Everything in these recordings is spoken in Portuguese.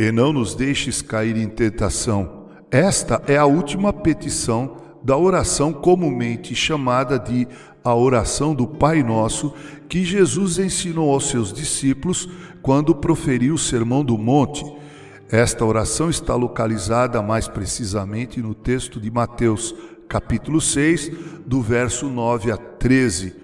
e não nos deixes cair em tentação. Esta é a última petição da oração comumente chamada de a oração do Pai Nosso, que Jesus ensinou aos seus discípulos quando proferiu o Sermão do Monte. Esta oração está localizada mais precisamente no texto de Mateus, capítulo 6, do verso 9 a 13.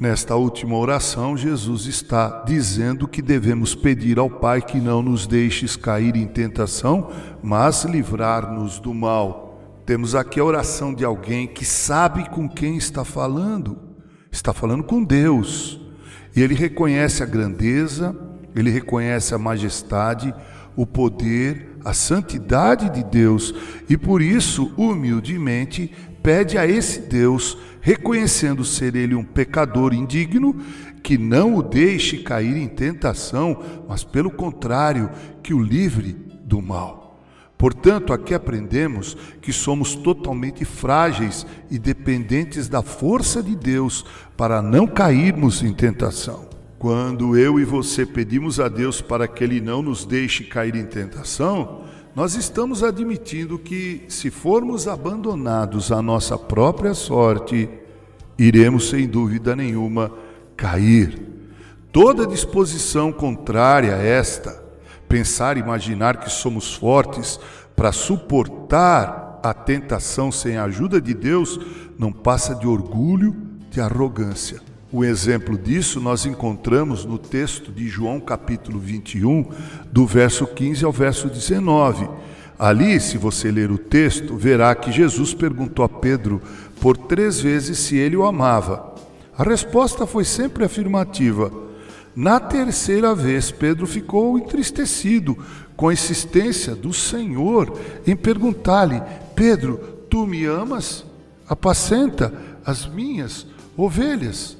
Nesta última oração, Jesus está dizendo que devemos pedir ao Pai que não nos deixes cair em tentação, mas livrar-nos do mal. Temos aqui a oração de alguém que sabe com quem está falando. Está falando com Deus. E ele reconhece a grandeza, ele reconhece a majestade, o poder, a santidade de Deus e por isso, humildemente, pede a esse Deus, reconhecendo ser ele um pecador indigno, que não o deixe cair em tentação, mas pelo contrário, que o livre do mal. Portanto, aqui aprendemos que somos totalmente frágeis e dependentes da força de Deus para não cairmos em tentação. Quando eu e você pedimos a Deus para que Ele não nos deixe cair em tentação, nós estamos admitindo que, se formos abandonados à nossa própria sorte, iremos sem dúvida nenhuma cair. Toda disposição contrária a esta, pensar, imaginar que somos fortes para suportar a tentação sem a ajuda de Deus, não passa de orgulho, de arrogância. O exemplo disso nós encontramos no texto de João capítulo 21, do verso 15 ao verso 19. Ali, se você ler o texto, verá que Jesus perguntou a Pedro por três vezes se ele o amava. A resposta foi sempre afirmativa. Na terceira vez, Pedro ficou entristecido com a insistência do Senhor em perguntar-lhe: Pedro, tu me amas? Apacenta as minhas ovelhas.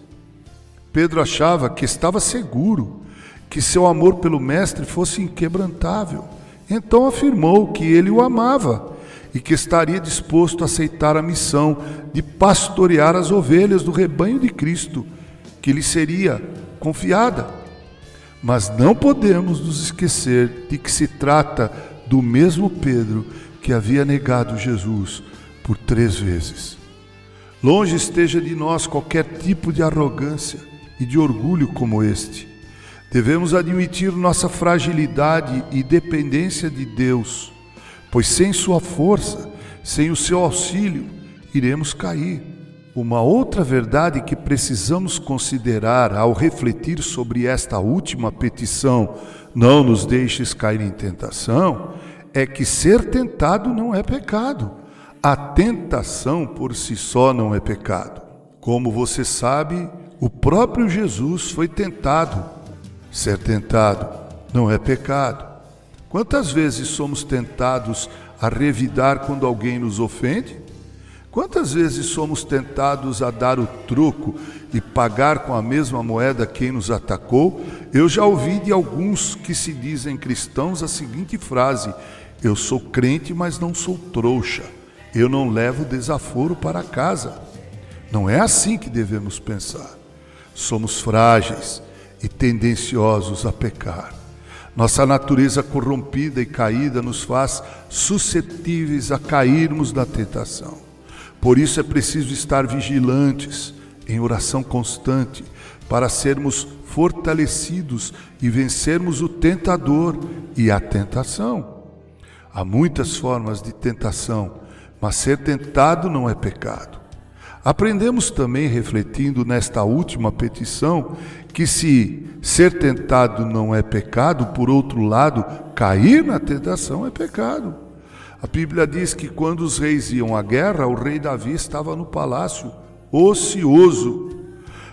Pedro achava que estava seguro, que seu amor pelo Mestre fosse inquebrantável. Então afirmou que ele o amava e que estaria disposto a aceitar a missão de pastorear as ovelhas do rebanho de Cristo, que lhe seria confiada. Mas não podemos nos esquecer de que se trata do mesmo Pedro que havia negado Jesus por três vezes. Longe esteja de nós qualquer tipo de arrogância e de orgulho como este. Devemos admitir nossa fragilidade e dependência de Deus, pois sem Sua força, sem o seu auxílio, iremos cair. Uma outra verdade que precisamos considerar ao refletir sobre esta última petição, não nos deixes cair em tentação, é que ser tentado não é pecado. A tentação por si só não é pecado. Como você sabe, o próprio Jesus foi tentado. Ser tentado não é pecado. Quantas vezes somos tentados a revidar quando alguém nos ofende? Quantas vezes somos tentados a dar o troco e pagar com a mesma moeda quem nos atacou? Eu já ouvi de alguns que se dizem cristãos a seguinte frase: Eu sou crente, mas não sou trouxa. Eu não levo desaforo para casa. Não é assim que devemos pensar. Somos frágeis e tendenciosos a pecar. Nossa natureza corrompida e caída nos faz suscetíveis a cairmos na tentação. Por isso é preciso estar vigilantes, em oração constante, para sermos fortalecidos e vencermos o tentador e a tentação. Há muitas formas de tentação, mas ser tentado não é pecado. Aprendemos também, refletindo nesta última petição, que se ser tentado não é pecado, por outro lado, cair na tentação é pecado. A Bíblia diz que quando os reis iam à guerra, o rei Davi estava no palácio, ocioso.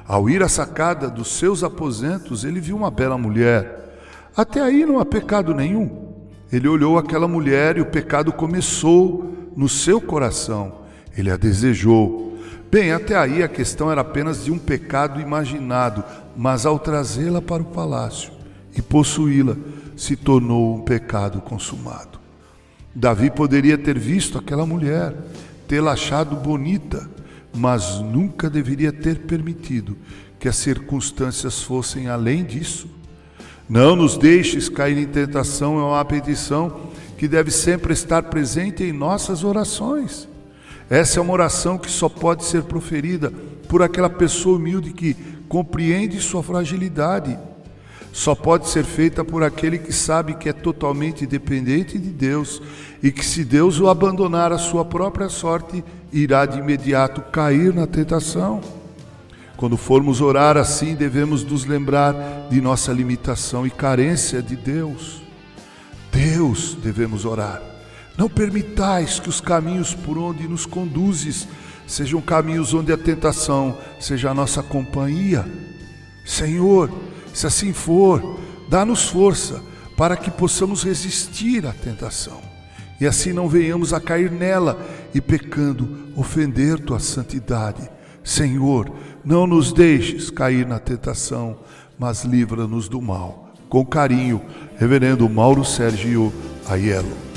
Ao ir à sacada dos seus aposentos, ele viu uma bela mulher. Até aí não há pecado nenhum. Ele olhou aquela mulher e o pecado começou no seu coração. Ele a desejou. Bem, até aí a questão era apenas de um pecado imaginado, mas ao trazê-la para o palácio e possuí-la, se tornou um pecado consumado. Davi poderia ter visto aquela mulher, tê-la achado bonita, mas nunca deveria ter permitido que as circunstâncias fossem além disso. Não nos deixes cair em tentação, é uma petição que deve sempre estar presente em nossas orações. Essa é uma oração que só pode ser proferida por aquela pessoa humilde que compreende sua fragilidade. Só pode ser feita por aquele que sabe que é totalmente dependente de Deus e que, se Deus o abandonar à sua própria sorte, irá de imediato cair na tentação. Quando formos orar assim, devemos nos lembrar de nossa limitação e carência de Deus. Deus devemos orar. Não permitais que os caminhos por onde nos conduzes sejam caminhos onde a tentação seja a nossa companhia. Senhor, se assim for, dá-nos força para que possamos resistir à tentação e assim não venhamos a cair nela e pecando ofender tua santidade. Senhor, não nos deixes cair na tentação, mas livra-nos do mal. Com carinho, Reverendo Mauro Sérgio Aiello.